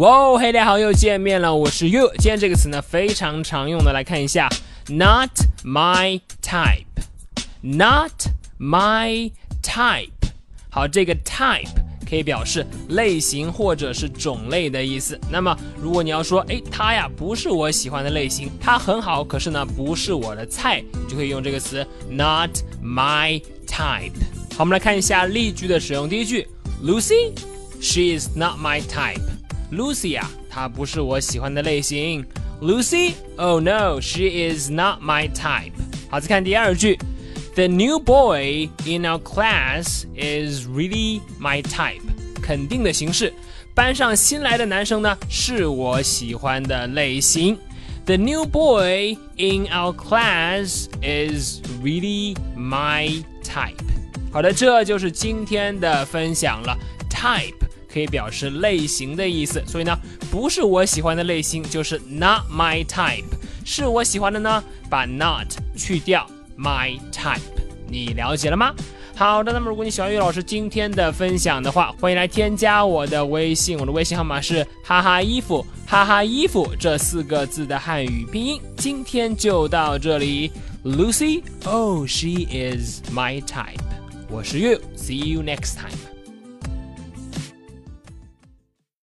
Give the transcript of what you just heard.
哇，嘿，大家好，又见面了，我是 You。今天这个词呢非常常用的，来看一下，Not my type，Not my type。好，这个 type 可以表示类型或者是种类的意思。那么如果你要说，哎，它呀不是我喜欢的类型，它很好，可是呢不是我的菜，就可以用这个词，Not my type。好，我们来看一下例句的使用。第一句，Lucy，she is not my type。Lucy 啊，她不是我喜欢的类型。Lucy，oh no，she is not my type。好，再看第二句，The new boy in our class is really my type。肯定的形式，班上新来的男生呢，是我喜欢的类型。The new boy in our class is really my type。好的，这就是今天的分享了。Type。 可以表示类型的意思，所以呢，不是我喜欢的类型，就是 not my type。是我喜欢的呢，把 not 去掉，my type。你了解了吗？好的，那么如果你喜欢岳老师今天的分享的话，欢迎来添加我的微信，我的微信号码是哈哈衣服，哈哈衣服这四个字的汉语拼音。今天就到这里，Lucy，Oh she is my type。我是 You，See you next time。